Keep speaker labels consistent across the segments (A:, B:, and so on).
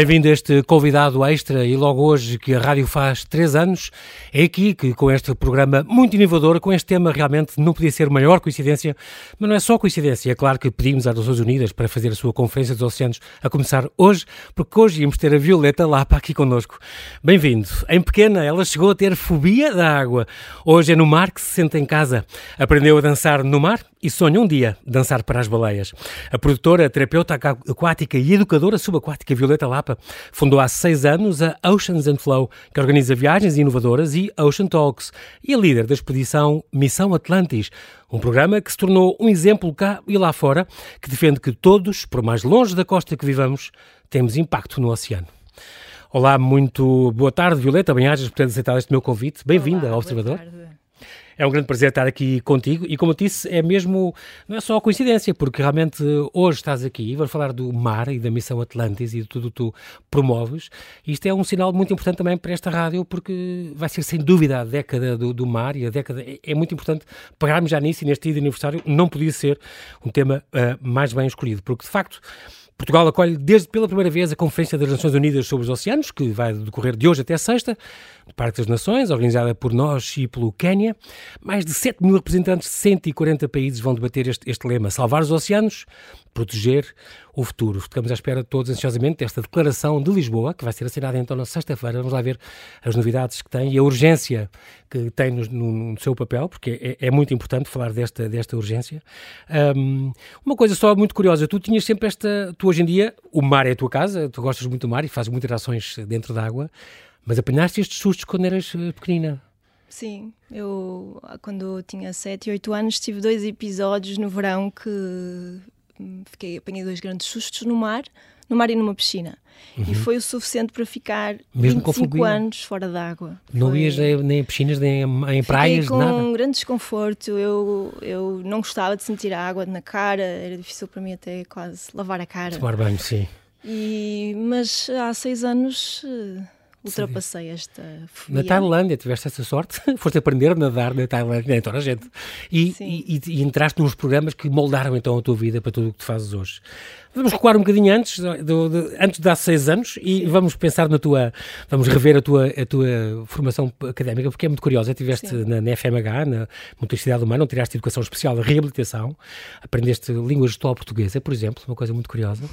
A: Bem-vindo a este convidado extra e logo hoje que a rádio faz três anos, é aqui que com este programa muito inovador, com este tema realmente não podia ser maior coincidência, mas não é só coincidência, é claro que pedimos às Nações Unidas para fazer a sua Conferência dos Oceanos a começar hoje, porque hoje íamos ter a Violeta Lapa aqui connosco. Bem-vindo. Em pequena, ela chegou a ter fobia da água. Hoje é no mar que se senta em casa. Aprendeu a dançar no mar e sonha um dia dançar para as baleias. A produtora, terapeuta aquática e educadora subaquática Violeta Lapa fundou há seis anos a Oceans and Flow, que organiza viagens inovadoras e Ocean Talks, e é líder da expedição Missão Atlantis, um programa que se tornou um exemplo cá e lá fora, que defende que todos, por mais longe da costa que vivamos, temos impacto no oceano. Olá, muito boa tarde, Violeta. Bem-ajas por ter aceitado este meu convite. Bem-vinda ao Observador. Boa tarde. É um grande prazer estar aqui contigo e, como eu disse, é mesmo, não é só coincidência, porque realmente hoje estás aqui e vamos falar do mar e da missão Atlantis e de tudo que tu promoves. Isto é um sinal muito importante também para esta rádio, porque vai ser sem dúvida a década do, do mar e a década é, é, muito importante pagarmos já nisso e neste dia de aniversário não podia ser um tema uh, mais bem escolhido, porque de facto Portugal acolhe desde pela primeira vez a Conferência das Nações Unidas sobre os Oceanos, que vai decorrer de hoje até sexta, no Parque das Nações, organizada por nós e pelo Quênia. Mais de 7 mil representantes de 140 países vão debater este, este lema: salvar os oceanos, proteger o futuro. Ficamos à espera todos ansiosamente desta declaração de Lisboa, que vai ser assinada então na sexta-feira. Vamos lá ver as novidades que tem e a urgência que tem no, no, no seu papel, porque é, é, muito importante falar desta, desta urgência. Um, uma coisa só muito curiosa, tu tinhas sempre esta, tu hoje em dia, o mar é a tua casa, tu gostas muito do mar e fazes muitas ações dentro da água, mas apanhaste estes sustos quando eras eh, pequenina.
B: Sim, eu quando tinha 7, 8 anos tive dois episódios no verão que fiquei, apanhei dois grandes sustos no mar, no mar e numa piscina. Uhum. E foi o suficiente para ficar Mesmo 25 anos fora d'água.
A: Não ias nem em piscinas, nem em praias,
B: com
A: nada?
B: um grande desconforto. Eu, eu não gostava de sentir a água na cara, era difícil para mim até quase lavar a cara.
A: Tomar banho, sim.
B: E, mas há seis anos eh, ultrapassei Sim. esta
A: fobia. Na Tailândia tiveste essa sorte, foste aprender a nadar na Tailândia, nem toda a gente, e, e, e, entraste nos programas que moldaram então a tua vida para tudo o que tu fazes hoje. Vamos recuar um bocadinho antes, do, de, antes de há seis anos e vamos pensar na tua, vamos rever a tua, a tua formação académica, porque é muito curiosa. Estiveste na, na, FMH, na Universidade Humana, onde tiraste Educação Especial de Reabilitação, aprendeste língua gestual portuguesa, por exemplo, uma coisa muito curiosa,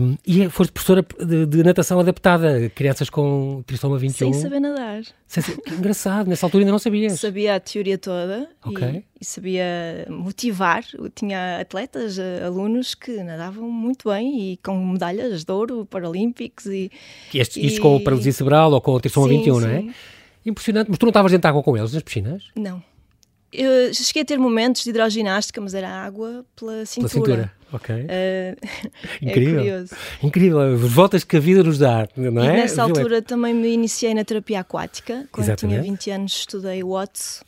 A: um, e foste professora de, de, natação adaptada, crianças com trissoma 21.
B: Sem saber nadar.
A: Sem, engraçado, nessa altura ainda não sabias.
B: Sabia a teoria toda okay. e, e sabia motivar. Tinha atletas, eh, alunos que nadavam muito bem e com medalhas de ouro paralímpicos. E,
A: este, e... Isto com o paralisia cerebral ou com o trissoma 21, sim. não é? Impressionante. Mas tu não estavas dentro de água com eles nas piscinas?
B: Não. Eu cheguei a ter momentos de hidroginástica, mas era água pela cintura. Pela cintura,
A: ok. Uh, Incrível. É curioso. Incrível. Voltas que a vida nos dá, não é?
B: E nessa altura também me iniciei na terapia aquática. Quando Exatamente. tinha 20 anos estudei Watts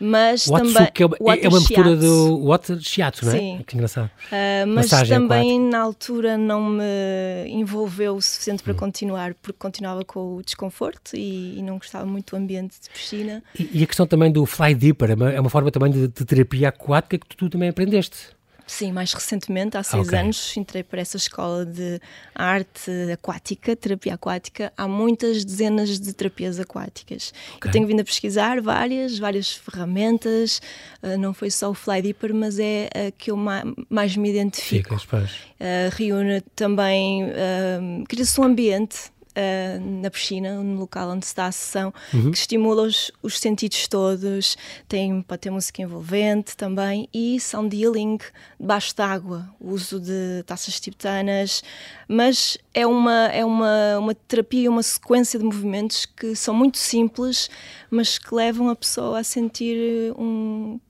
B: mas
A: Watsu,
B: também
A: que é, uma, é uma mistura do water shiatsu, não é?
B: Sim.
A: Que engraçado.
B: Uh, mas Massagem também aquática. na altura não me envolveu o suficiente para hum. continuar, porque continuava com o desconforto e, e, não gostava muito do ambiente de piscina.
A: E, e, a questão também do fly deeper, é uma, é uma forma também de, de terapia aquática que tu, tu também aprendeste.
B: Sim, mais recentemente, há seis okay. anos, entrei para essa escola de arte aquática, terapia aquática. Há muitas dezenas de terapias aquáticas. Okay. Eu tenho vindo a pesquisar várias, várias ferramentas. Uh, não foi só o Fly Deeper, mas é a que eu ma mais me identifico.
A: Ficas,
B: uh, reúne também, uh, cria-se um ambiente uh, na piscina, no local onde se dá a sessão, uhum. que estimula os, os, sentidos todos, tem, pode ter música envolvente também e sound healing debaixo d'água, uso de taças tibetanas, mas é uma, é uma, uma terapia, uma sequência de movimentos que são muito simples, mas que levam a pessoa a sentir um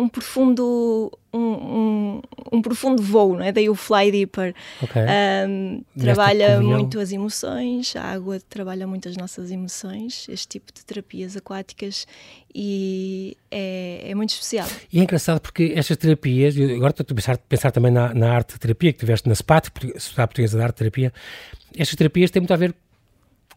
B: um profundo um, um, um, profundo voo, não é? Daí o Fly Deeper. Okay. Um, trabalha muito as emoções, a água trabalha muito as nossas emoções, este tipo de terapias aquáticas e é, é muito especial.
A: E é engraçado porque estas terapias, agora estou a pensar, pensar também na, na arte terapia que tiveste na SPAT, Sociedade Portuguesa de Arte Terapia, estas terapias têm muito a ver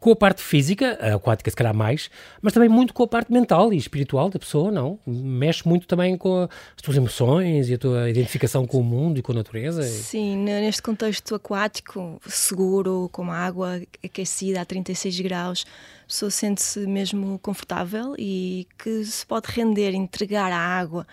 A: com a parte física, a aquática se calhar mais, mas também muito com a parte mental e espiritual da pessoa, não? Mexe muito também com as tuas emoções e a tua identificação com o mundo e com a natureza.
B: Sim, neste contexto aquático, seguro, com água aquecida a 36 graus, a pessoa sente-se mesmo confortável e que se pode render, entregar à água.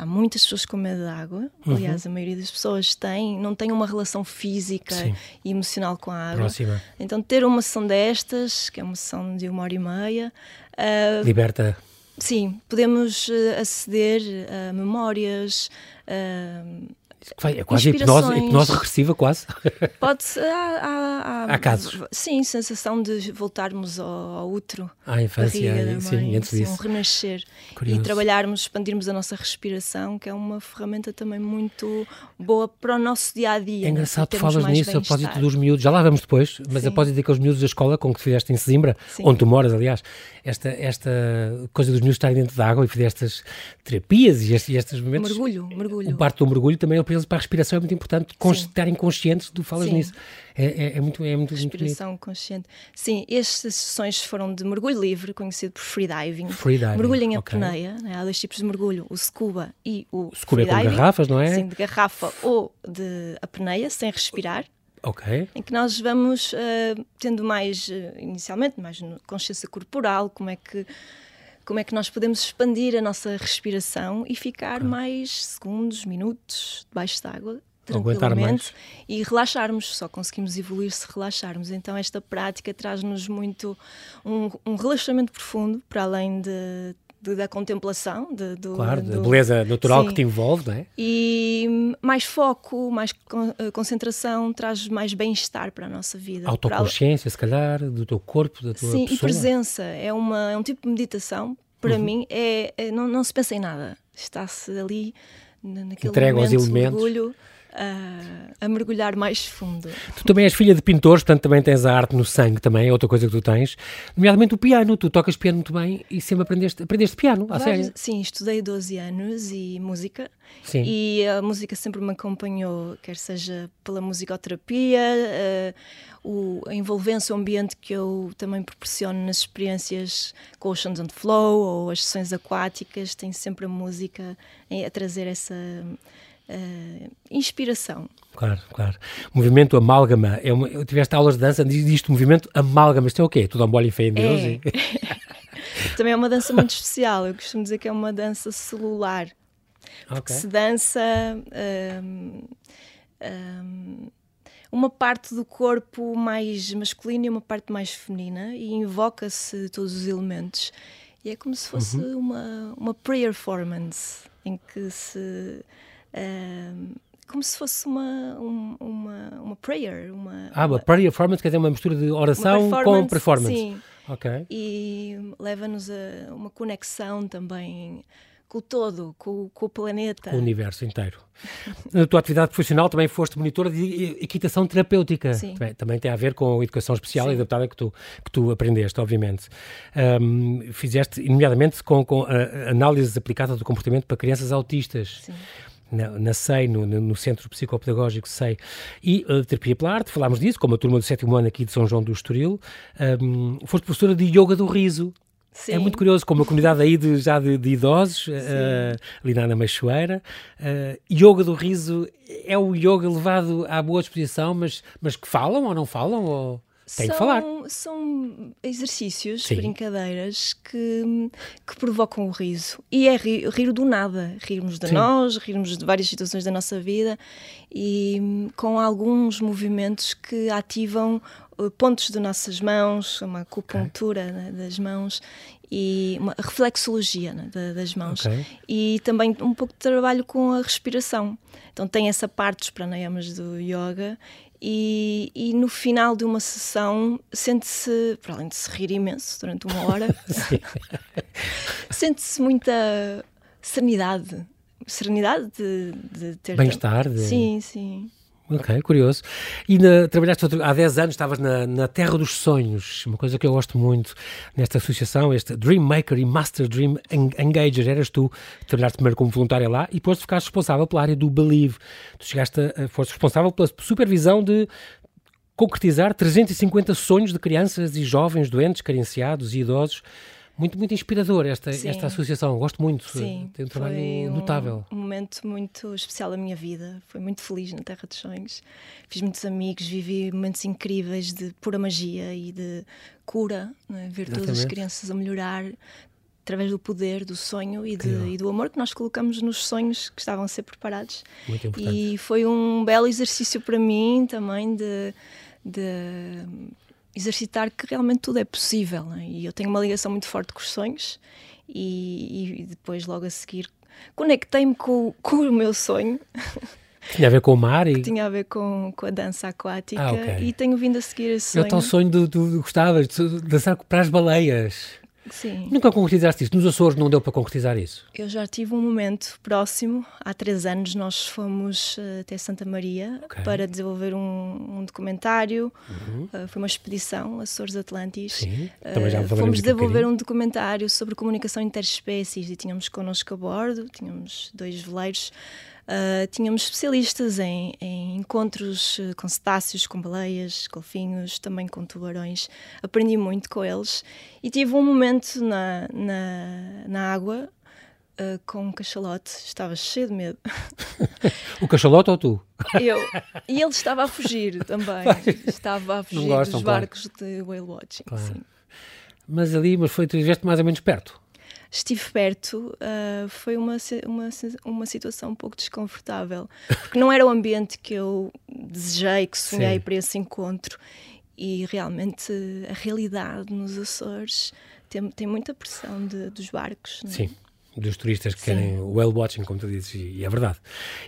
B: Há muitas pessoas com medo da água, uhum. aliás, a maioria das pessoas tem, não tem uma relação física Sim. e emocional com a água.
A: Próxima.
B: Então, ter uma sessão destas, que é uma sessão de uma hora e meia.
A: Uh, Liberta.
B: Sim, podemos uh, aceder a memórias.
A: Uh, é quase hipnose, hipnose regressiva, quase.
B: Pode ser. Há,
A: há, há, casos.
B: Sim, sensação de voltarmos ao, ao útero.
A: À infância, mãe, sim, antes disso.
B: Um renascer. Curioso. E trabalharmos, expandirmos a nossa respiração, que é uma ferramenta também muito boa para o nosso dia a dia.
A: É engraçado que falas nisso, a propósito dos miúdos. Já lá vamos depois, mas sim. a propósito daqueles miúdos da escola com que fizeste em Sesimbra, sim. onde tu moras, aliás, esta, esta coisa dos miúdos estarem dentro da água e fizeste estas terapias e estes, estes momentos.
B: Mergulho, mergulho.
A: O parte do mergulho também é para eles, para a respiração, é muito importante estarem conscientes do falas Sim. nisso. É, é, é, muito, é muito
B: Respiração
A: muito
B: consciente. Sim, estas sessões foram de mergulho livre, conhecido por freediving.
A: Freediving.
B: Mergulho em apneia, okay. né? há dois tipos de mergulho, o scuba e o
A: Scuba é com garrafas, não é?
B: Sim, de garrafa ou de apneia, sem respirar.
A: Ok.
B: Em que nós vamos uh, tendo mais, uh, inicialmente, mais consciência corporal, como é que como é que nós podemos expandir a nossa respiração e ficar mais segundos, minutos debaixo d'água tranquilamente e relaxarmos. Só conseguimos evoluir se relaxarmos. Então, esta prática traz-nos muito um, um, relaxamento profundo, para além de. De da contemplação, de, do,
A: claro, do, da beleza natural sim. que te envolve, não é?
B: E mais foco, mais eh, concentração, traz mais bem-estar para a nossa vida.
A: Autoconsciência, para... se calhar, do teu corpo, da tua
B: sim,
A: pessoa.
B: e presença. É, uma, é um tipo de meditação, para uhum. mim, é, é, não, não se pensa em nada. Está-se ali naquele Entrega momento, aos elementos. Orgulho, a, a, mergulhar mais fundo.
A: Tu também és filha de pintores, portanto também tens a arte no sangue também, é outra coisa que tu tens. Nomeadamente o piano, tu tocas piano muito bem e sempre aprendeste, aprendeste piano, a sério?
B: Sim, estudei 12 anos e música. Sim. E a música sempre me acompanhou, quer seja pela musicoterapia, uh, o, a envolvência, o ambiente que eu também proporciono nas experiências com Oceans and Flow ou as sessões aquáticas, tem sempre a música a trazer essa uh, inspiração.
A: Claro, claro. Movimento amálgama. É uma, eu tiveste aulas de dança, diz isto, movimento amálgama. Isto é o quê? Tudo bola e fé em Deus? É. E...
B: Também é uma dança muito especial. Eu costumo dizer que é uma dança celular. Okay. Se dança um, um, uma parte do corpo mais masculina e uma parte mais feminina e invoca-se todos os elementos. E é como se fosse uhum. uma, uma prayer performance em que se como se fosse uma, uma, uma prayer. Uma,
A: ah, uma prayer performance quer dizer uma mistura de oração performance, com performance.
B: Sim. Ok. E leva-nos a uma conexão também com o todo, com, com, o planeta.
A: Com o universo inteiro. Na tua atividade profissional também foste monitora de equitação terapêutica. Sim. Também, também tem a ver com a educação especial Sim. e adaptada que tu, que tu aprendeste, obviamente. Um, fizeste, nomeadamente, com, com análise aplicada do comportamento para crianças autistas. Sim na, na SEI, no, no, Centro Psicopedagógico SEI, e uh, terapia pela arte, falámos disso, como a turma do sétimo ano aqui de São João do Estoril, um, foste professora de Yoga do Riso, Sim. É muito curioso, como a comunidade aí de, já de, de idosos, uh, ali na Ana Machoeira, uh, yoga do riso é o yoga levado à boa disposição, mas, mas que falam ou não falam? Ou... Tem
B: são,
A: que falar.
B: São exercícios, Sim. brincadeiras que, que provocam o riso. E é rir, rir do nada. Rirmos de Sim. nós, rirmos de várias situações da nossa vida e com alguns movimentos que ativam uh, pontos de nossas mãos, uma acupuntura okay. né, das mãos e uma reflexologia né, das mãos okay. e também um pouco de trabalho com a respiração. Então tem essa parte dos pranayamas do yoga e, e, no final de uma sessão sente-se, para além de se rir imenso durante uma hora, sente-se muita serenidade. Serenidade de, de ter.
A: Bem-estar. De...
B: Sim, sim.
A: Ok, curioso. E na, trabalhaste outro, há 10 anos, estavas na, na, Terra dos Sonhos, uma coisa que eu gosto muito nesta associação, este Dream Maker e Master Dream Engager. Eras tu, trabalhaste primeiro como voluntária lá e depois ficaste responsável pela área do Believe. Tu chegaste a, foste responsável pela supervisão de concretizar 350 sonhos de crianças e jovens doentes, carenciados e idosos. Muito, muito inspirador esta, esta associação. Gosto muito.
B: Sim,
A: tem um trabalho um, notável.
B: Um momento muito especial da minha vida. Foi muito feliz na Terra dos Sonhos. Fiz muitos amigos, vivi momentos incríveis de pura magia e de cura, é? ver Exatamente. todas as crianças a melhorar através do poder do sonho e, de, e, do amor que nós colocamos nos sonhos que estavam a ser preparados.
A: Muito importante.
B: E foi um belo exercício para mim também de, de exercitar que realmente tudo é possível. É? E eu tenho uma ligação muito forte com os sonhos e, e depois logo a seguir conectei-me com, com o meu sonho.
A: Tinha a ver com o mar e...
B: Que tinha a ver com, com a dança aquática ah, okay. e tenho vindo a seguir esse sonho.
A: É o tal sonho do, do, do de dançar para as baleias.
B: Sim.
A: Nunca concretizaste isso? Nos Açores não deu para concretizar isso?
B: Eu já tive um momento próximo. Há três anos nós fomos uh, até Santa Maria okay. para desenvolver um, um documentário. Uhum. Uh, foi uma expedição, Açores Atlantis.
A: Sim, também já uh,
B: Fomos desenvolver um, um documentário sobre comunicação interespécies e tínhamos connosco a bordo, tínhamos dois veleiros Uh, tínhamos especialistas em, em, encontros ah, com cetáceos, com baleias, golfinhos, também com tubarões. Aprendi muito com eles e tive um momento na, na, na água uh, com um cachalote. Estava cheio de medo.
A: o cachalote ou tu?
B: Eu. E ele estava a fugir também. Estava a fugir gostam, dos barcos claro. de whale watching. Claro.
A: Mas ali, mas foi, tu estiveste mais ou menos perto?
B: Estive perto, uh, foi uma, uma, uma situação um pouco desconfortável, porque não era o ambiente que eu desejei, que sonhei Sim. para esse encontro. E realmente a realidade nos Açores tem, tem muita pressão de, dos barcos. Não é?
A: Sim dos turistas que Sim. querem o whale watching, como tu dizes, e, é verdade.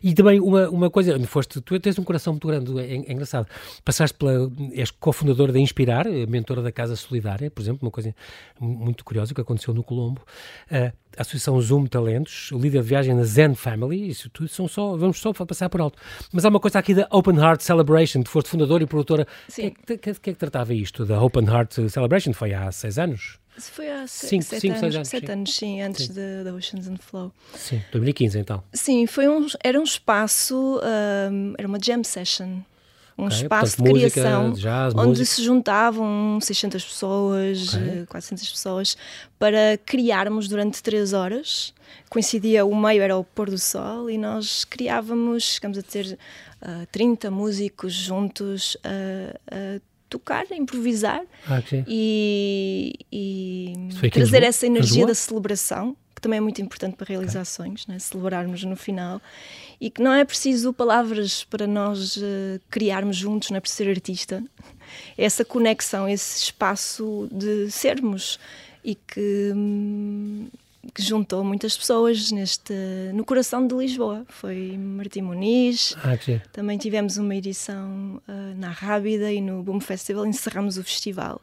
A: E também uma, uma coisa, foste, tu tens um coração muito grande, é, é engraçado. Passaste pela, és cofundadora da Inspirar, mentora da Casa Solidária, por exemplo, uma coisa muito curiosa que aconteceu no Colombo. Uh, a Associação Zoom Talentos, líder de viagem na Zen Family, isso tudo são só, vamos só passar por alto. Mas há uma coisa aqui da Open Heart Celebration, tu foste fundadora e produtora. O que, é que, que, que, é que tratava isto da Open Heart Celebration? Foi há seis anos?
B: Foi há cinco, sete, cinco, anos, anos, sete anos, sim, antes da Oceans and Flow.
A: Sim, 2015 então.
B: Sim, foi um, era um espaço, um, era uma jam session, um okay, espaço portanto, de criação música, jazz, onde música. se juntavam 600 pessoas, okay. 400 pessoas, para criarmos durante três horas. Coincidia, o meio era o pôr do sol e nós criávamos, chegamos a ter uh, 30 músicos juntos a uh, uh, tocar, improvisar
A: ah,
B: e, e trazer essa energia da celebração, que também é muito importante para realizações, okay. né? celebrarmos no final. E que não é preciso palavras para nós uh, criarmos juntos, não é preciso ser artista. Essa conexão, esse espaço de sermos e que hum, que juntou muitas pessoas neste, no coração de Lisboa. Foi Martim Muniz.
A: Ah,
B: Também tivemos uma edição uh, na Rábida e no Boom Festival encerramos o festival.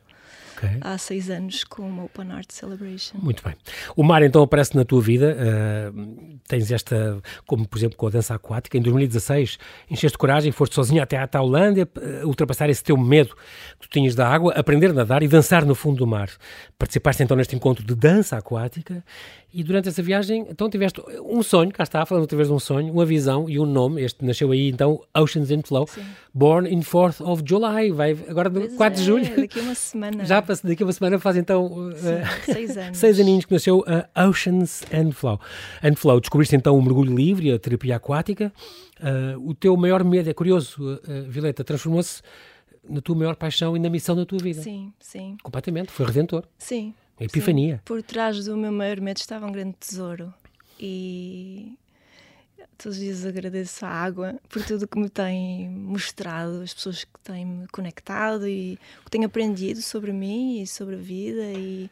B: Okay. Há seis anos com uma Open Art Celebration.
A: Muito bem. O mar então aparece na tua vida. Uh, tens esta, como por exemplo com a dança aquática. Em 2016 encheste coragem, foste sozinha até à Tailândia, uh, ultrapassar esse teu medo que tu tinhas da água, aprender a nadar e dançar no fundo do mar. Participaste então neste encontro de dança aquática e durante essa viagem, então tiveste um sonho, cá está, falando outra vez de um sonho, uma visão e um nome. Este nasceu aí então, Oceans in Flow, Sim. born in 4th of July, vai agora pois 4 é, de julho.
B: Daqui a uma semana.
A: Já daqui a uma semana faz então
B: Sim, uh, seis anos.
A: seis aninhos que nasceu uh, Oceans and Flow. And Flow, descobriste então o mergulho livre a terapia aquática. Uh, o teu maior medo, é curioso, uh, Violeta, transformou-se na tua maior paixão e na missão da tua vida.
B: Sim, sim.
A: Completamente, foi redentor.
B: Sim,
A: a epifania. Sim,
B: por trás do meu maior medo estava um grande tesouro. E todos os dias agradeço a água por tudo que me tem mostrado, as pessoas que têm me conectado e o que tenho aprendido sobre mim e sobre a vida e,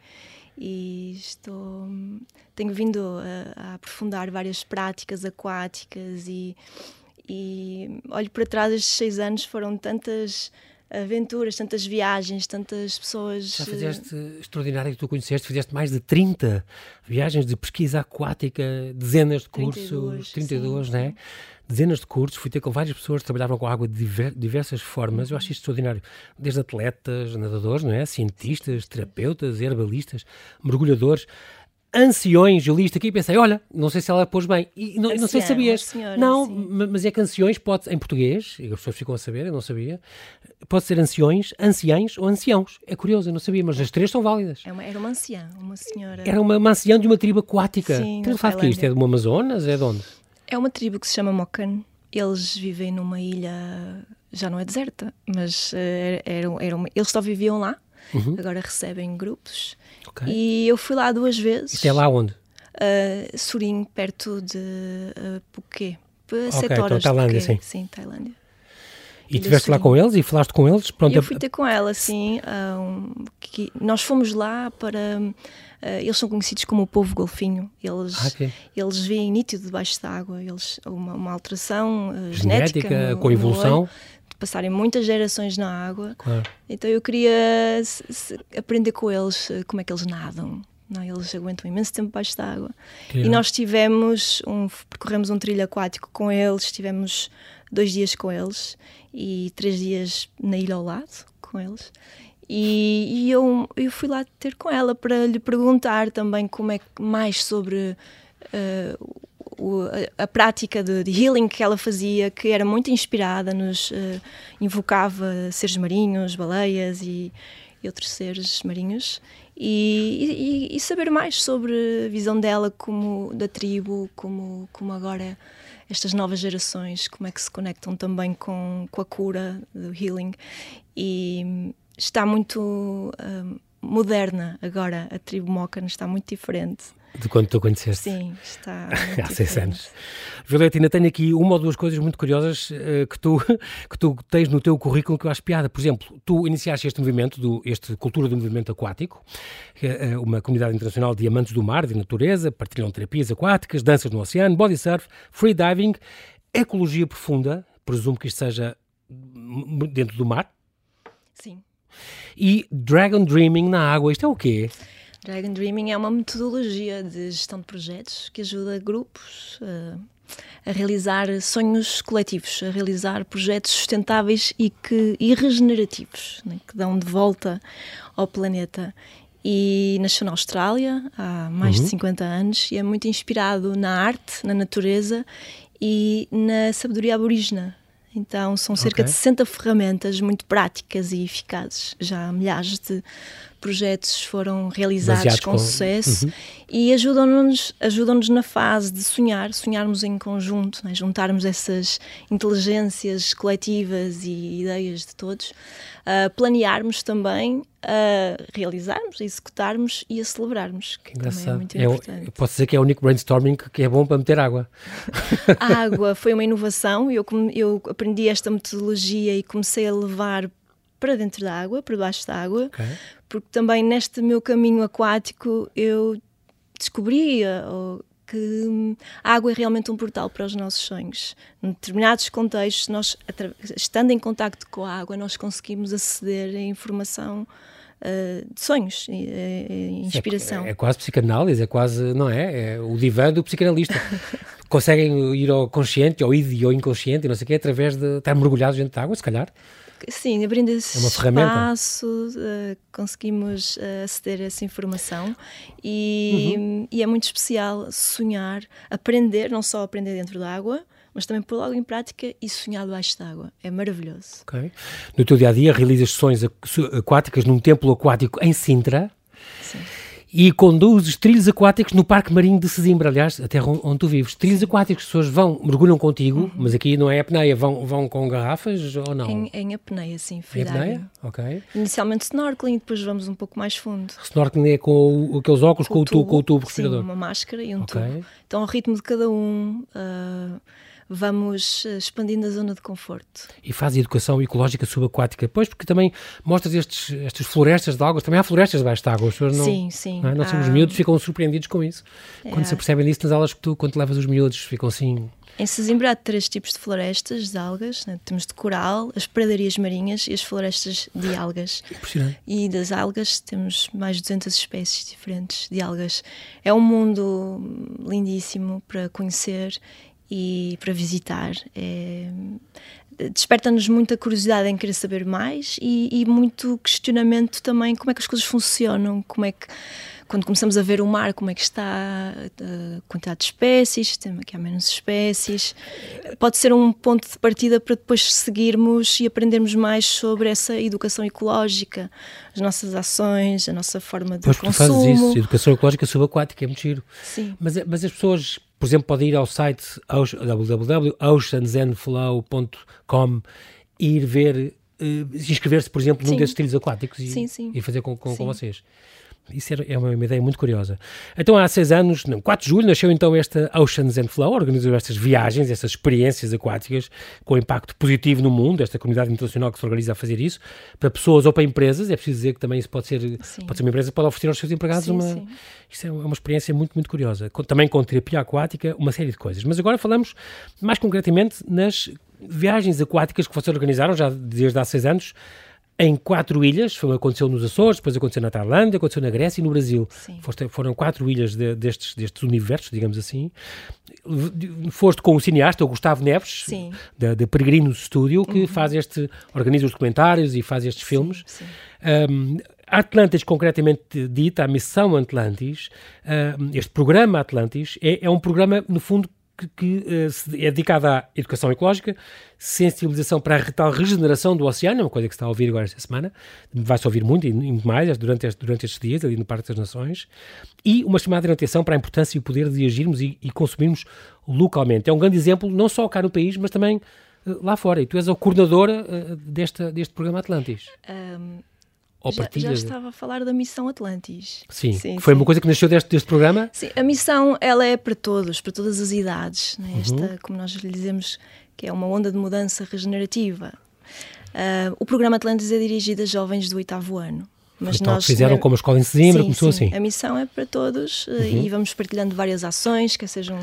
B: e estou tenho vindo a, a aprofundar várias práticas aquáticas e, e olho para trás estes seis anos foram tantas aventuras, tantas viagens, tantas pessoas.
A: Já fizeste extraordinário que tu conheceste, fizeste mais de 30 viagens de pesquisa aquática, dezenas de cursos, 32, 32 não é? Dezenas de cursos, fui ter com várias pessoas que trabalhavam com água de diversas formas. Eu acho isto extraordinário. Desde atletas, nadadores, não é? Cientistas, terapeutas, herbalistas, mergulhadores anciões. Eu li isto aqui e pensei, olha, não sei se ela pôs bem. E não, não sei se sabias.
B: Senhora,
A: não,
B: sim.
A: mas é que anciões pode, em português, e as pessoas ficam a saber, eu não sabia, pode ser anciões, anciães ou anciãos. É curioso, eu não sabia, mas as três são válidas.
B: É uma, era uma anciã, uma senhora.
A: Era uma, uma anciã de uma tribo aquática.
B: Sim, na
A: faz que isto? É do Amazonas? É de onde?
B: É uma tribo que se chama Mokan. Eles vivem numa ilha, já não é deserta, mas eh, era, era uma- eles só viviam lá. Agora recebem grupos.
A: Uhum. Ok.
B: E eu fui lá duas vezes.
A: Isto é lá onde?
B: Uh, Surim, perto de uh, Phuket. Sete
A: então
B: horas de
A: Tailândia, sim.
B: Sim, Tailândia.
A: E estiveste lá com eles e falaste com eles? Pronto,
B: eu
A: é-
B: fui ter com ela, assim. ah, um, que, nós fomos lá para. ah, eles são conhecidos como o povo golfinho. Eles,
A: Ah, ok.
B: eles veem nítido debaixo da água. Eles, uma, uma alteração ah,
A: genética,
B: genética. no-
A: com evolução.
B: Passarem muitas gerações na água.
A: Claro.
B: Então eu queria aprender com eles eh, como é que eles nadam. Não, é? eles aguentam imenso tempo debaixo da água.
A: Que
B: E nós tivemos um, percorremos um trilho aquático com eles, tivemos dois dias com eles e três dias na ilha ao lado com eles. E, e eu, eu fui lá ter com ela para lhe perguntar também como é que mais sobre eh, o- a, a prática de, de healing que ela fazia, que era muito inspirada, nos eh, invocava seres marinhos, baleias e, e outros seres marinhos. E, e- e saber mais sobre a visão dela como da tribo, como, como agora estas novas gerações, como é que se conectam também com, com a cura do healing. E está muito hum, moderna agora, a tribo Mokan está muito diferente.
A: De quando tu conheceste?
B: Sim, está
A: Há seis
B: diferente.
A: anos. Violeta, ainda tenho aqui uma ou duas coisas muito curiosas eh, que, tu, que tu tens no teu currículo que eu acho piada. Por exemplo, tu iniciaste este movimento, do, este Cultura do Movimento Aquático, é eh, uma comunidade internacional de amantes do mar, de natureza, partilham terapias aquáticas, danças no oceano, body surf, free diving, ecologia profunda, presumo que isto seja dentro do mar,
B: Sim.
A: e dragon dreaming na água. Isto é o quê?
B: Dragon Dreaming é uma metodologia de gestão de projetos que ajuda grupos eh, a realizar sonhos coletivos, a realizar projetos sustentáveis e, que, e regenerativos, né, que dão de volta ao planeta. E nasceu na Austrália há mais de 50 anos e é muito inspirado na arte, na natureza e na sabedoria aborígena. Então são cerca
A: Ok.
B: de 60 ferramentas muito práticas e eficazes. Já milhares de projetos foram realizados
A: Baseados
B: com,
A: com-
B: sucesso e ajudam-nos ajudam na fase de sonhar, sonharmos em conjunto, né? juntarmos essas inteligências coletivas e ideias de todos, a planearmos também, a realizarmos, a executarmos e a celebrarmos, que,
A: Que
B: é
A: engraçado.
B: muito
A: É o-
B: importante.
A: posso dizer que é o único brainstorming que é bom para meter água.
B: A água foi uma inovação. Eu, eu aprendi esta metodologia e comecei a levar para dentro da água, para debaixo da água,
A: Ok.
B: porque também neste meu caminho aquático eu descobri eh, oh, que hum, a água é realmente um portal para os nossos sonhos. Em determinados contextos, nós, estando em contacto com a água, nós conseguimos aceder a informação eh, de sonhos, eh, inspiração.
A: É, é quase psicanálise, é quase, não é? É o divã do psicanalista. Conseguem ir ao consciente, ao id e ao inconsciente, não sei o quê, através de estar mergulhados dentro de água, se calhar.
B: Sim, abrindo esse
A: É uma
B: espaço, eh, conseguimos eh, aceder a essa informação e,
A: Uhum.
B: e é muito especial sonhar, aprender, não só aprender dentro da água, mas também pôr logo em prática e sonhar debaixo da água. É maravilhoso.
A: Ok. No teu dia a dia, realizas sessões aqu- aquáticas num templo aquático em Sintra E conduzes trilhos aquáticos no Parque Marinho de Sesimbra, aliás, a terra onde, tu vives. Trilhos aquáticos, as pessoas vão, mergulham contigo, mas aqui não é apneia, vão, vão com garrafas ou não?
B: Em, em apneia, sim, freediving.
A: apneia? Ok.
B: Inicialmente snorkeling, depois vamos um pouco mais fundo.
A: Snorkeling é com o- aqueles óculos, com, o tubo, com o tubo
B: sim,
A: respirador.
B: uma máscara e um
A: Ok.
B: tubo. Então, ao ritmo de cada um, ah, vamos eh, expandindo a zona de conforto.
A: e faz educação ecológica subaquática. Pois, porque também mostras estes, estas florestas de algas, também há florestas debaixo de água. As pessoas não,
B: sim, sim.
A: não, é? Nós somos
B: Há-
A: miúdos, ficam surpreendidos com isso. Quando
B: É.
A: se apercebem disso nas aulas que tu, quando levas os miúdos, ficam assim.
B: Em Sesimbra há três tipos de florestas de algas. né? Temos de coral, as pradarias marinhas e as florestas de algas.
A: Impressionante.
B: E das algas temos mais de 200 espécies diferentes de algas. É um mundo lindíssimo para conhecer e para visitar. É... desperta-nos muita curiosidade em querer saber mais e, e, muito questionamento também como é que as coisas funcionam, como é que quando começamos a ver o mar, como é que está a quantidade de espécies, tem aqui há menos espécies, pode ser um ponto de partida para depois seguirmos e aprendermos mais sobre essa educação ecológica, as nossas ações, a nossa forma de pois consumo.
A: Pois tu fazes isso, educação ecológica subaquática, é muito giro. Sim. Mas, mas as pessoas por exemplo, podem ir ao site www.oceansandflow.com e ir ver, uh, inscrever-se, por exemplo, sim. num desses trilhos aquáticos e, sim, sim. e fazer com, com, com vocês. Isso é uma, ideia muito curiosa. Então, há seis anos, não, 4 de julho, nasceu então esta Oceans and Flow, organizou estas viagens, estas experiências aquáticas com impacto positivo no mundo, esta comunidade internacional que se organiza a fazer isso, para pessoas ou para empresas. É preciso dizer que também isso pode ser, pode ser uma empresa que pode oferecer aos seus empregados sim, uma. Sim. Isso é uma experiência muito, muito curiosa. Também com terapia aquática, uma série de coisas. Mas agora falamos mais concretamente nas viagens aquáticas que vocês organizaram já desde há seis anos em quatro ilhas, foi, aconteceu nos Açores, depois aconteceu na Tailândia, aconteceu na Grécia e no Brasil. Foste, foram quatro ilhas de, destes, destes universos, digamos assim. Foste com o cineasta, o Gustavo Neves, da, da Peregrino Studio, que uhum. faz este, organiza os documentários e faz estes filmes. Sim, sim. Um, Atlantis, concretamente dita, a missão Atlantis, uh, este programa Atlantis, é, é, um programa, no fundo, que, que uh, é dedicado à educação ecológica, sensibilização para a tal regeneração do oceano, é uma coisa que se está a ouvir agora esta semana, vai-se ouvir muito e, e mais durante, este, durante estes dias, ali no Parque das Nações, e uma chamada de atenção para a importância e o poder de agirmos e, e consumirmos localmente. É um grande exemplo, não só cá no país, mas também uh, lá fora. E tu és a coordenadora uh, desta, deste programa Atlantis. Um
B: ou já, já estava a falar da missão Atlantis.
A: Sim, sim foi sim. uma coisa que nasceu deste, deste programa?
B: Sim, a missão ela é para todos, para todas as idades. Né? Esta, uhum. como nós lhe dizemos, que é uma onda de mudança regenerativa. Uh, o programa Atlantis é dirigido a jovens do oitavo ano.
A: Mas então, nós fizeram como a escola em Sesimbra, começou
B: sim.
A: assim.
B: A missão é para todos uhum. e vamos partilhando várias ações, que sejam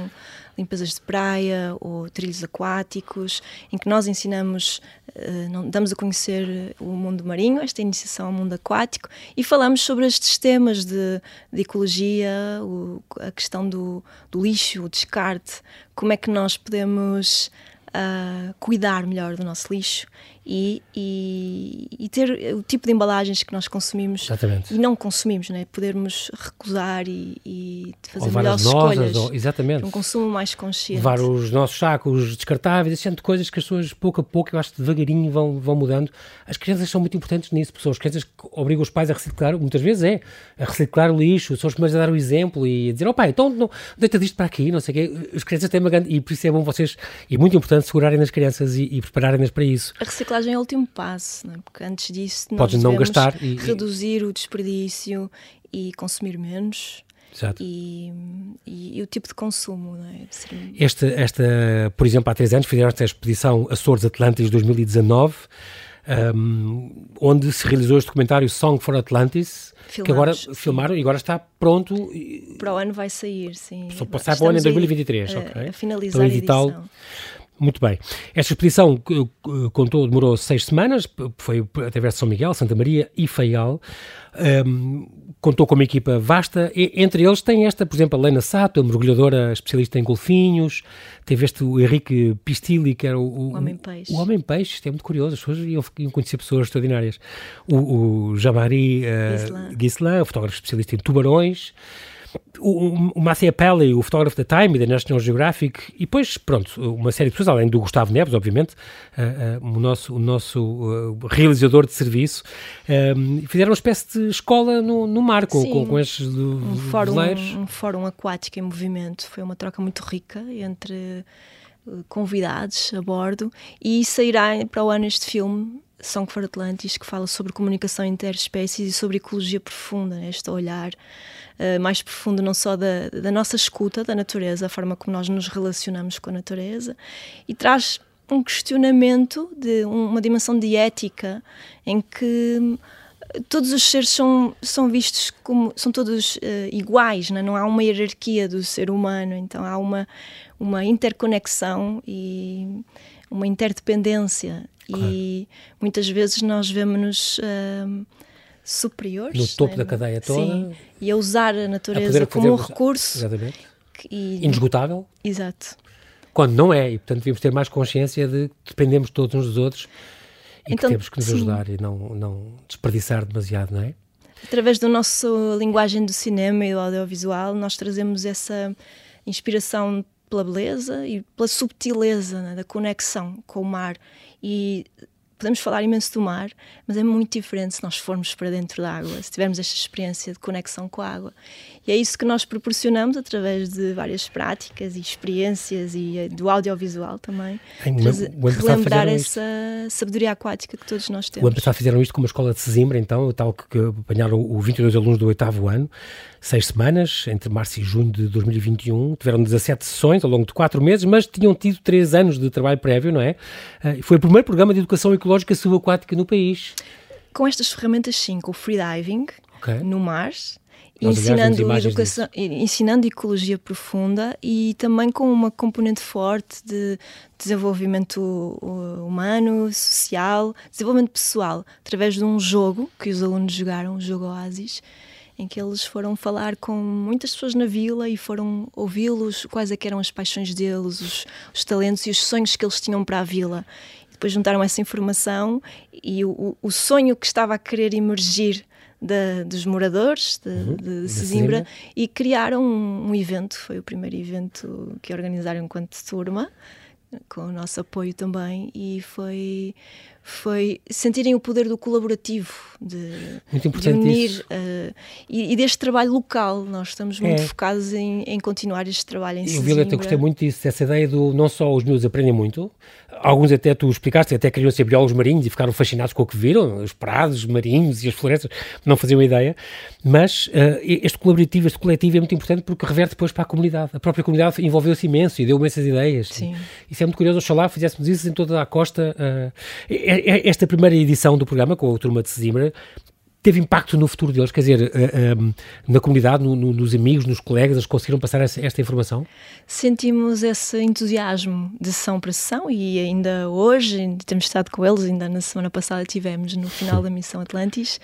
B: limpezas de praia ou trilhos aquáticos, em que nós ensinamos, uh, damos a conhecer o mundo marinho, esta iniciação ao mundo aquático, e falamos sobre estes temas de, de ecologia, o, a questão do, do lixo, o descarte, como é que nós podemos uh, cuidar melhor do nosso lixo e, e, e, ter o tipo de embalagens que nós consumimos exatamente. e não consumimos, né? podermos recusar e, e fazer melhores escolhas. Ou,
A: exatamente.
B: Um consumo mais consciente.
A: Levar os nossos sacos descartáveis, esse tipo de coisas que as pessoas, pouco a pouco, eu acho que devagarinho vão, vão mudando. As crianças são muito importantes nisso, pessoas. As crianças que obrigam os pais a reciclar, muitas vezes é, a reciclar o lixo, são os primeiros a dar o exemplo e a dizer, oh pai, então não, deita disto para aqui, não sei o quê. As crianças têm uma grande, e por isso é bom vocês, e muito importante, segurarem nas crianças e, e prepararem-nas para isso.
B: A reciclagem é o último passo, não é? porque antes disso nós
A: Podes não gastar
B: e, reduzir e... o desperdício e consumir menos. E, e, e, o tipo de consumo. Não é?
A: Esta, esta, por exemplo, há três anos fizeram esta exposição Açores Atlantis 2019, um, onde se realizou este documentário Song for Atlantis, Filmamos, que agora sim. filmaram e agora está pronto.
B: Para o ano vai sair, sim.
A: Só passar para o ano em 2023, a, ok?
B: A finalizar a edição.
A: Muito bem. Esta expedição contou, demorou seis semanas, foi através de São Miguel, Santa Maria e Faial. Um, contou com uma equipa vasta, e, entre eles tem esta, por exemplo, a Lena Sato, a mergulhadora especialista em golfinhos, teve este o Henrique Pistilli, que era o,
B: o Homem-Peixe.
A: O Homem-Peixe, isto é muito curioso, as pessoas iam, iam conhecer pessoas extraordinárias. O, o Jamari uh, o fotógrafo especialista em tubarões, o, o Matthew Pelly, o fotógrafo da Time e da National Geographic, e depois, pronto, uma série de pessoas, além do Gustavo Neves, obviamente, uh, uh, o nosso, o nosso uh, realizador de serviço, fizeram uma espécie de escola no, no mar, com, com, com estes um
B: fórum, um fórum aquático em movimento. Foi uma troca muito rica entre convidados a bordo e sairá para o ano este filme Song for Atlantis, que fala sobre comunicação interespécies e sobre ecologia profunda, este olhar uh, mais profundo não só da, da nossa escuta da natureza, a forma como nós nos relacionamos com a natureza, e traz um questionamento de uma dimensão de ética em que hum, todos os seres são, são vistos como são todos uh, iguais, não, é? não há uma hierarquia do ser humano, então há uma, uma interconexão e uma interdependência claro. e muitas vezes nós vemos-nos uh, superiores
A: no topo né? da cadeia toda Sim,
B: e a usar a natureza a como um recurso
A: exatamente. E, inesgotável
B: exato
A: quando não é, e portanto devíamos ter mais consciência de que dependemos todos uns dos outros e então, que temos que nos sim. ajudar e não, não desperdiçar demasiado, não é?
B: Através da nossa linguagem do cinema e do audiovisual, nós trazemos essa inspiração pela beleza e pela subtileza né, da conexão com o mar. E podemos falar imenso do mar, mas é muito diferente se nós formos para dentro da água, se tivermos esta experiência de conexão com a água. E é isso que nós proporcionamos através de várias práticas e experiências e eh, do audiovisual também. Em, relembrar essa sabedoria aquática que todos nós temos.
A: O fizeram isto com uma escola de Sesimbra, então, tal que, que apanharam o 22 alunos do oitavo ano, seis semanas, entre março e junho de 2021. Tiveram 17 sessões ao longo de quatro meses, mas tinham tido três anos de trabalho prévio, não é? Eh, foi o primeiro programa de educação ecológica subaquática no país.
B: Com estas ferramentas, sim, com o freediving okay. no mar, ensinando educação, ensinando ecologia profunda e também com uma componente forte de desenvolvimento humano, social, desenvolvimento pessoal, através de um jogo que os alunos jogaram, o jogo Oasis, em que eles foram falar com muitas pessoas na vila e foram ouvi-los, quais é eram as paixões deles, os, os, talentos e os sonhos que eles tinham para a vila. E depois juntaram essa informação e o, o sonho que estava a querer emergir da, dos moradores de, uhum, de Sesimbra e criaram um, um, evento, foi o primeiro evento que organizaram enquanto turma, com o nosso apoio também, e foi, foi sentirem o poder do colaborativo, de, de unir
A: uh,
B: e, e, deste trabalho local. Nós estamos muito é. focados em, em, continuar este trabalho em Eu,
A: Sesimbra. Violeta, gostei muito disso, dessa ideia do não só os miúdos aprendem muito, alguns até tu explicaste, até queriam ser biólogos marinhos e ficaram fascinados com o que viram, os prados marinhos e as florestas, não faziam ideia, mas uh, este colaborativo, este coletivo é muito importante porque reverte depois para a comunidade. A própria comunidade envolveu-se imenso e deu imensas ideias.
B: Sim.
A: Isso é muito curioso, oxalá fizéssemos isso em toda a costa. Uh, esta primeira edição do programa, com a turma de Sesimbra, teve impacto no futuro deles? Quer dizer, eh, eh, na comunidade, no, no, nos amigos, nos colegas, eles conseguiram passar esta informação?
B: Sentimos esse entusiasmo de sessão para sessão e ainda hoje, temos estado com eles, ainda na semana passada tivemos no final da Missão Atlantis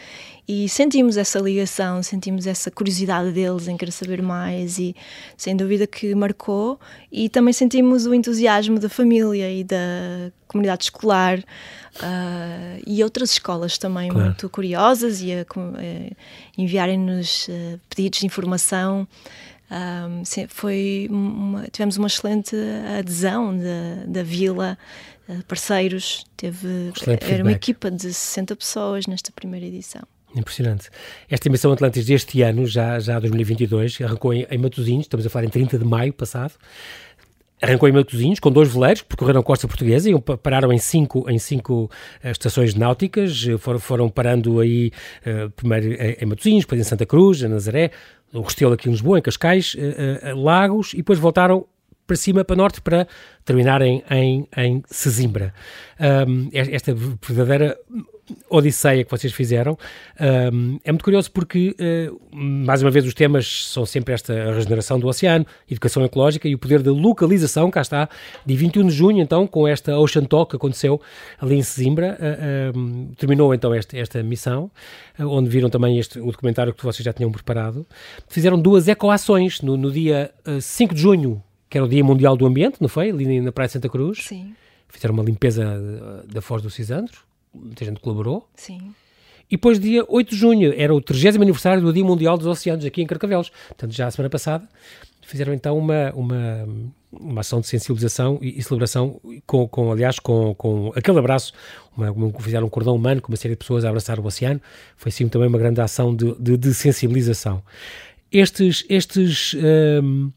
B: e sentimos essa ligação, sentimos essa curiosidade deles em querer saber mais e sem dúvida que marcou e também sentimos o entusiasmo da família e da comunidade escolar uh, e outras escolas também claro. muito curiosas e a, a enviarem-nos uh, pedidos de informação. Um, foi uma, tivemos uma excelente adesão da, da vila, uh, parceiros, teve, era uma equipa de 60 pessoas nesta primeira edição.
A: Impressionante. Esta emissão Atlantis deste ano, já, já 2022, arrancou em, em Matosinhos, estamos a falar em 30 de maio passado. Arrancou em Matosinhos com dois veleiros que percorreram a costa portuguesa e pararam em cinco, em cinco uh, estações náuticas. Foram, foram parando aí uh, primeiro em Matosinhos, depois em Santa Cruz, em Nazaré, no Restelo aqui em Lisboa, em Cascais, Lagos e depois voltaram para cima, para norte, para terminarem em, em Sesimbra. Esta verdadeira odisseia que vocês fizeram. Um, é muito curioso porque, uh, mais uma vez, os temas são sempre esta regeneração do oceano, educação ecológica e o poder da localização, cá está, de 21 de junho, então, com esta Ocean Talk que aconteceu ali em Sesimbra. Uh, um, terminou então esta, esta missão, uh, onde viram também este, o documentário que vocês já tinham preparado. Fizeram duas ecoações no, no dia 5 de junho, que era o Dia Mundial do Ambiente, não foi? Ali na Praia de Santa Cruz.
B: Sim.
A: Fizeram uma limpeza da Foz do Cisandro muita gente colaborou.
B: Sim.
A: E depois, dia 8 de junho, era o 30 aniversário do Dia Mundial dos Oceanos, aqui em Carcavelos. Portanto, já a semana passada, fizeram então uma, uma, uma ação de sensibilização e, e celebração, com, com, aliás, com, com aquele abraço, uma, uma, fizeram um cordão humano com uma série de pessoas a abraçar o oceano. Foi sim também uma grande ação de, de, de sensibilização. Estes, estes um,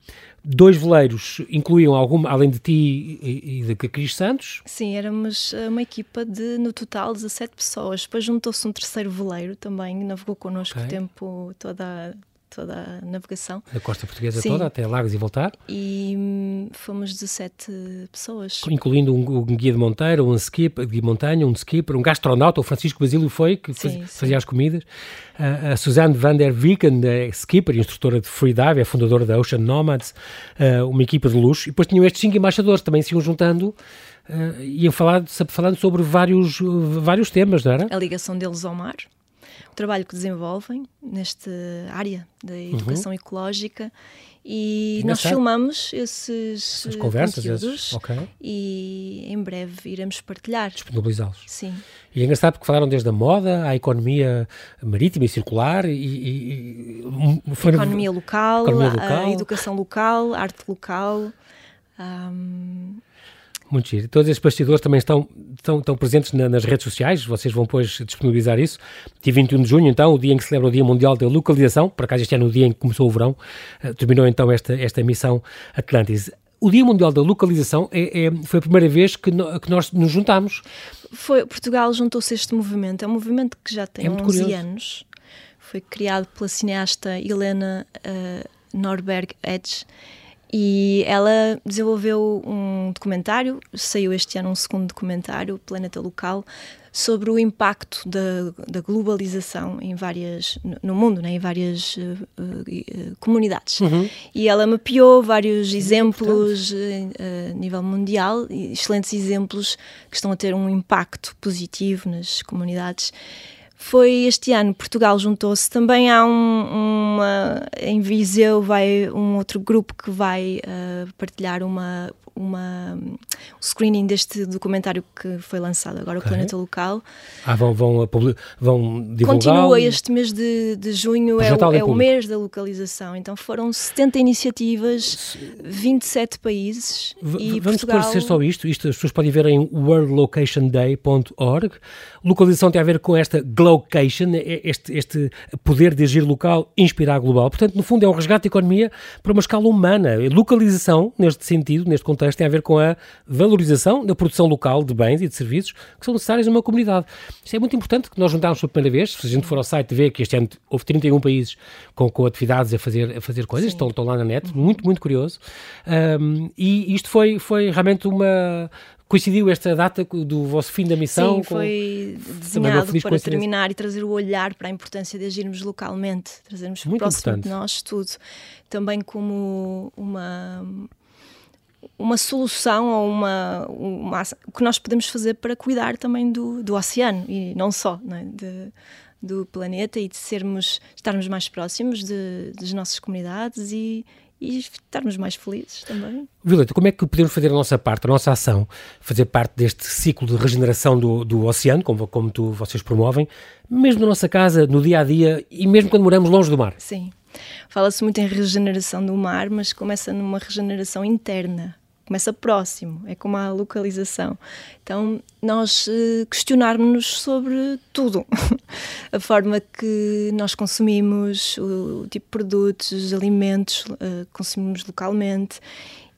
A: dois veleiros incluíam alguma, além de ti e, e de Cris Santos?
B: Sim, éramos uma equipa de, no total, 17 pessoas. Depois juntou-se um terceiro veleiro também, navegou connosco okay. o tempo toda toda a navegação.
A: Da costa portuguesa Sim. toda, até Lagos e voltar?
B: E hum, fomos 17 pessoas.
A: Incluindo um, um, guia de monteiro, um skipper de montanha, um skipper, um gastronauta, o Francisco Basílio foi, que faz, fazia as comidas. Uh, a Suzanne van der Wieken, é skipper, instrutora de freedive, é fundadora da Ocean Nomads, uh, uma equipa de luxo. E depois tinham estes cinco embaixadores, também se iam juntando uh, iam falar, falando sobre vários, vários temas, não era?
B: A ligação deles ao mar o trabalho que desenvolvem nesta área da uhum. educação uhum. ecológica E Engraçado. nós filmamos esses
A: As conversas esses, okay.
B: e em breve iremos partilhar.
A: Disponibilizá-los.
B: Sim.
A: E é engraçado porque falaram desde a moda à economia marítima e circular e, e,
B: e foi economia, local, economia local, a educação local, arte local. Um,
A: muito giro. Todos esses bastidores também estão, estão, estão presentes na, nas redes sociais, vocês vão depois disponibilizar isso. Dia 21 de junho, então, o dia em que se celebra o Dia Mundial da Localização, por acaso este ano o dia em que começou o verão, uh, terminou então esta, esta missão Atlantis. O Dia Mundial da Localização é, é, foi a primeira vez que, no, que nós nos juntámos.
B: Foi, Portugal juntou-se a este movimento. É um movimento que já tem é 11 curioso. anos. Foi criado pela cineasta Helena uh, Norberg Edge e ela desenvolveu um documentário, saiu este ano um segundo documentário, Planeta Local, sobre o impacto da, da globalização em várias, no mundo, né, em várias uh, uh, comunidades. Uhum. E ela mapeou vários exemplos uh, a nível mundial, excelentes exemplos que estão a ter um impacto positivo nas comunidades foi este ano Portugal juntou-se. Também há um, uma em Viseu vai um outro grupo que vai uh, partilhar uma uma, um screening deste documentário que foi lançado agora, okay. o Planeta Local.
A: Ah, vão, vão, vão divulgar?
B: Continua este mês de, de junho, é, o, é o mês da localização. Então foram 70 iniciativas, 27 países v e
A: Vamos
B: Portugal...
A: esclarecer só isto, isto as pessoas podem ver em worldlocationday.org. Localização tem a ver com esta glowcation, é este, este poder de agir local, inspirar global. Portanto, no fundo é um resgate da economia para uma escala humana. Localização, neste sentido, neste contexto, contexto tem a ver com a valorização da produção local de bens e de serviços que são necessários numa comunidade. Isto é muito importante que nós juntámos pela primeira vez. Se a gente for ao site ver que este ano houve 31 países com, com atividades a fazer, a fazer coisas, estão, estão lá na net, muito, muito curioso. Um, e isto foi, foi realmente uma coincidiu esta data do vosso fim da missão?
B: Sim, foi desenhado para terminar e trazer o olhar para a importância de agirmos localmente, trazermos Muito próximo importante. de nós tudo, também como uma uma solução ou uma, uma, o que nós podemos fazer para cuidar também do, do oceano e não só é? de, do planeta e de sermos estarmos mais próximos de, das nossas comunidades e, e estarmos mais felizes também.
A: Violeta, como é que podemos fazer a nossa parte, a nossa ação, fazer parte deste ciclo de regeneração do, do oceano, como, como tu, vocês promovem, mesmo na nossa casa, no dia a dia e mesmo quando moramos longe do mar?
B: Sim. Fala-se muito em regeneração do mar, mas começa numa regeneração interna começa próximo, é como a localização. Então, nós uh, questionarmos-nos sobre tudo. a forma que nós consumimos, o, tipo de produtos, os alimentos uh, consumimos localmente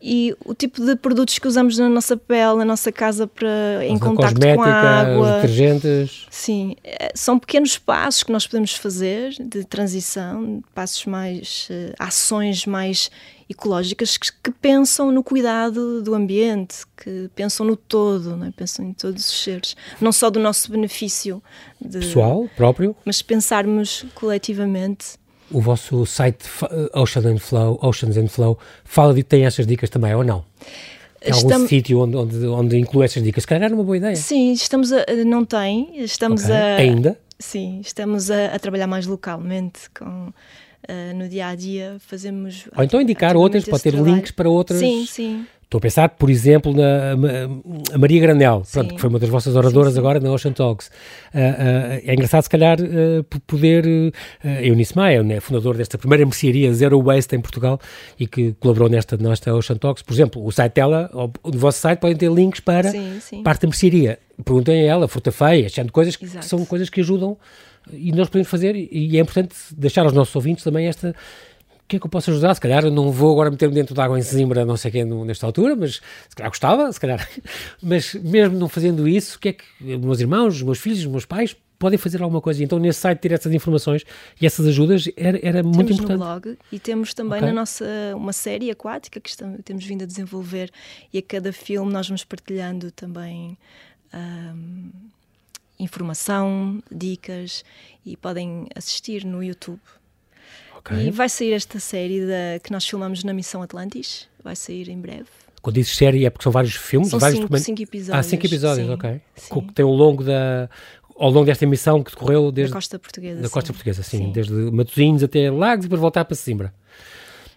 B: e o tipo de produtos que usamos na nossa pele, na nossa casa para em contato com a água,
A: detergentes.
B: Sim, eh, são pequenos passos que nós podemos fazer de transição, passos mais ações mais ecológicas que, que, pensam no cuidado do ambiente, que pensam no todo, não é? pensam em todos os seres, não só do nosso benefício
A: de, pessoal próprio,
B: mas pensarmos coletivamente.
A: O vosso site uh, Ocean and Flow, Oceans and Flow, fala de tem essas dicas também ou não? Tem algum estamos... sítio onde, onde, onde inclui essas dicas? Se calhar era uma boa ideia.
B: Sim, estamos a, não tem, estamos okay. a...
A: Ainda?
B: Sim, estamos a, a trabalhar mais localmente com Uh, no dia a dia fazemos.
A: Ou então indicar outras, pode ter trabalho. links para outras.
B: Sim, sim.
A: Estou a pensar, por exemplo, na Maria Granel, pronto, que foi uma das vossas oradoras sim, sim. agora na Ocean Talks. Uh, uh, é engraçado, se calhar, uh, poder. Uh, Eunice Maia, né, fundador desta primeira mercearia Zero Waste em Portugal e que colaborou nesta, nesta Ocean Talks. Por exemplo, o site dela, o vosso site, podem ter links para sim, parte da mercearia. Perguntem a ela, fruta feia, achando coisas que são coisas que ajudam e nós podemos fazer, e é importante deixar aos nossos ouvintes também esta. O que é que eu posso ajudar? Se calhar eu não vou agora meter-me dentro de água em Zimbra, não sei quem, nesta altura, mas se calhar gostava, se calhar. Mas mesmo não fazendo isso, o que é que os meus irmãos, os meus filhos, os meus pais podem fazer alguma coisa. Então, nesse site, ter essas informações e essas ajudas era, era muito importante. Temos
B: no blog e temos também okay. na nossa uma série aquática que estamos, temos vindo a desenvolver e a cada filme nós vamos partilhando também. Um, informação, dicas e podem assistir no YouTube. Okay. E vai sair esta série da, que nós filmamos na Missão Atlantis, vai sair em breve.
A: Quando dizes série é porque são vários filmes?
B: São
A: vários
B: cinco, cinco episódios.
A: Ah, cinco episódios, sim, ok. Sim. Tem ao longo da, ao longo desta emissão que decorreu desde...
B: Da Costa Portuguesa,
A: Da Costa Portuguesa, sim. sim. Desde Matosinhos até Lagos e depois voltar para Simbra.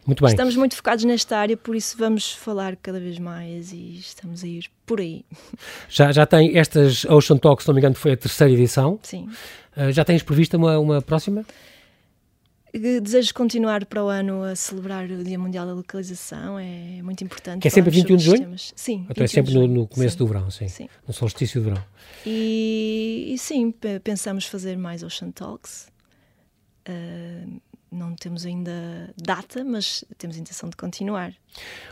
A: Muito bem.
B: Estamos muito focados nesta área, por isso vamos falar cada vez mais e estamos a ir por aí.
A: Já, já tem estas Ocean Talks, se não me engano, foi a terceira edição.
B: Sim.
A: Uh, já tens prevista uma, uma próxima?
B: Desejo continuar para o ano a celebrar o Dia Mundial da Localização, é muito importante.
A: Que é sempre 21 de junho?
B: Sim.
A: Então é sempre no, no começo sim. do verão, sim.
B: sim.
A: No solstício de verão.
B: E, e sim, pensamos fazer mais Ocean Talks. Uh, não temos ainda data, mas temos intenção de continuar.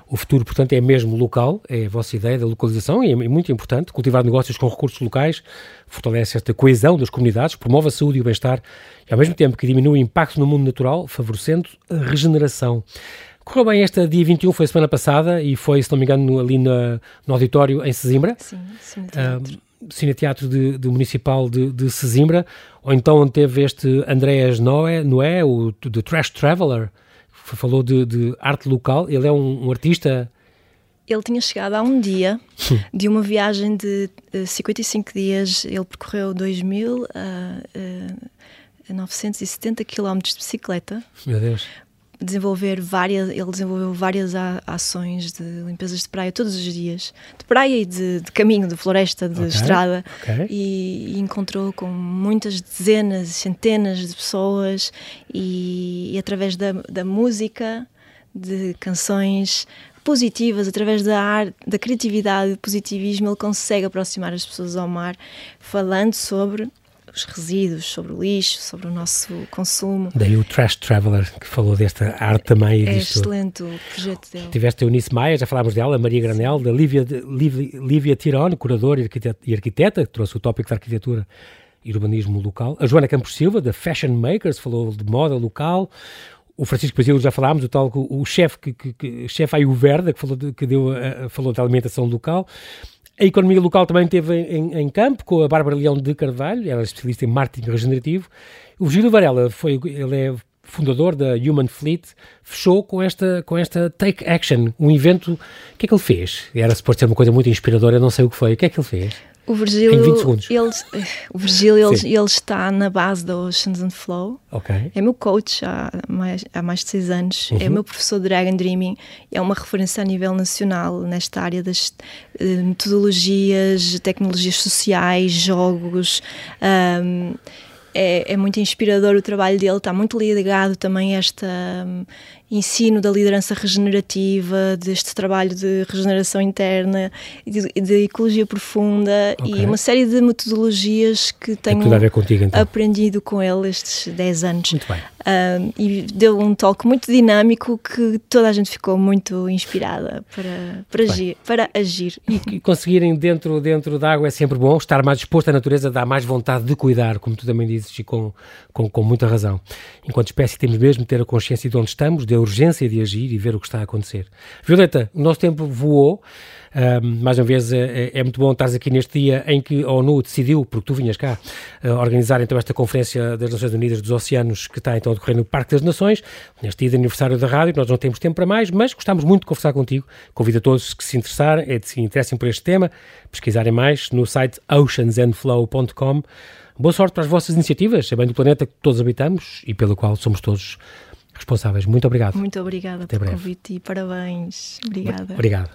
A: O futuro, portanto, é mesmo local, é a vossa ideia da localização e é muito importante. Cultivar negócios com recursos locais fortalece esta coesão das comunidades, promove a saúde e o bem-estar e, ao mesmo tempo, que diminui o impacto no mundo natural, favorecendo a regeneração. Correu bem esta dia 21, foi semana passada e foi, se não me engano, ali na, no auditório em Sesimbra.
B: Sim, sim. Uh,
A: Cineteatro de, de Municipal de, de Sesimbra, ou então onde teve este Andréas Noé, Noé o The Trash Traveler, que falou de, de, arte local. Ele é um, um, artista.
B: Ele tinha chegado há um dia de uma viagem de uh, eh, 55 dias. Ele percorreu 2.970 uh, uh, km de bicicleta.
A: Meu Deus
B: desenvolver várias, ele desenvolveu várias ações de limpezas de praia todos os dias, de praia e de, de caminho, de floresta, de okay, estrada,
A: okay.
B: E, e, encontrou com muitas dezenas, centenas de pessoas e, e através da, da música, de canções positivas, através da arte, da criatividade, do positivismo, ele consegue aproximar as pessoas ao mar, falando sobre os resíduos, sobre o lixo, sobre o nosso consumo.
A: Daí o Trash Traveler, que falou desta arte também.
B: É excelente o projeto dele.
A: Tiveste a Eunice Maia, já falámos dela, a Maria Granel, da Lívia, Lívia, Lívia Tirone, curadora e arquiteta, que trouxe o tópico da arquitetura e urbanismo local. A Joana Campos Silva, da Fashion Makers, falou de moda local. O Francisco Basílio já falámos, o tal o chefe que, que, que chefe Ayurveda, que falou de, que deu a, falou de alimentação local. A economia local também esteve em, em, campo com a Bárbara Leão de Carvalho, ela é especialista em marketing regenerativo. O Virgílio Varela, foi, ele é fundador da Human Fleet, fechou com esta, com esta Take Action, um evento. O que é que ele fez? Era suposto ser uma coisa muito inspiradora, eu não sei o que foi. O que é que ele fez?
B: O Virgílio, em 20 segundos. Ele, o Virgílio ele, ele, está na base da Oceans and Flow.
A: Okay.
B: É meu coach há mais, há mais de seis anos. É uhum. É meu professor de Dragon Dreaming. É uma referência a nível nacional nesta área das uh, metodologias, tecnologias sociais, jogos. Um, é, é, muito inspirador o trabalho dele, está muito ligado também a este um, ensino da liderança regenerativa, deste trabalho de regeneração interna, de, de ecologia profunda okay. e uma série de metodologias que tenho
A: contigo, então.
B: aprendido com ele estes 10 anos.
A: Muito bem.
B: Um, e deu um talk muito dinâmico que toda a gente ficou muito inspirada para, para, agir, para agir.
A: E, e conseguirem dentro, dentro da água é sempre bom, estar mais disposto à natureza dá mais vontade de cuidar, como tu também dizes, e com, com, com muita razão. Enquanto espécie temos mesmo de ter a consciência de onde estamos, de a urgência de agir e ver o que está a acontecer. Violeta, o nosso tempo voou. Mais uma vez, é, é, muito bom estar aqui neste dia em que a ONU decidiu, porque tu vinhas cá, uh, organizar então esta Conferência das Nações Unidas dos Oceanos, que está então a decorrer no Parque das Nações, neste dia de aniversário da rádio. Nós não temos tempo para mais, mas gostamos muito de conversar contigo. Convido a todos que se interessarem, é se interessem por este tema, pesquisarem mais no site oceansandflow.com. Boa sorte para as vossas iniciativas, é bem do planeta que todos habitamos e pelo qual somos todos responsáveis. Muito obrigado.
B: Muito obrigada
A: Até
B: pelo
A: breve.
B: convite e parabéns. Obrigada.
A: Obrigado.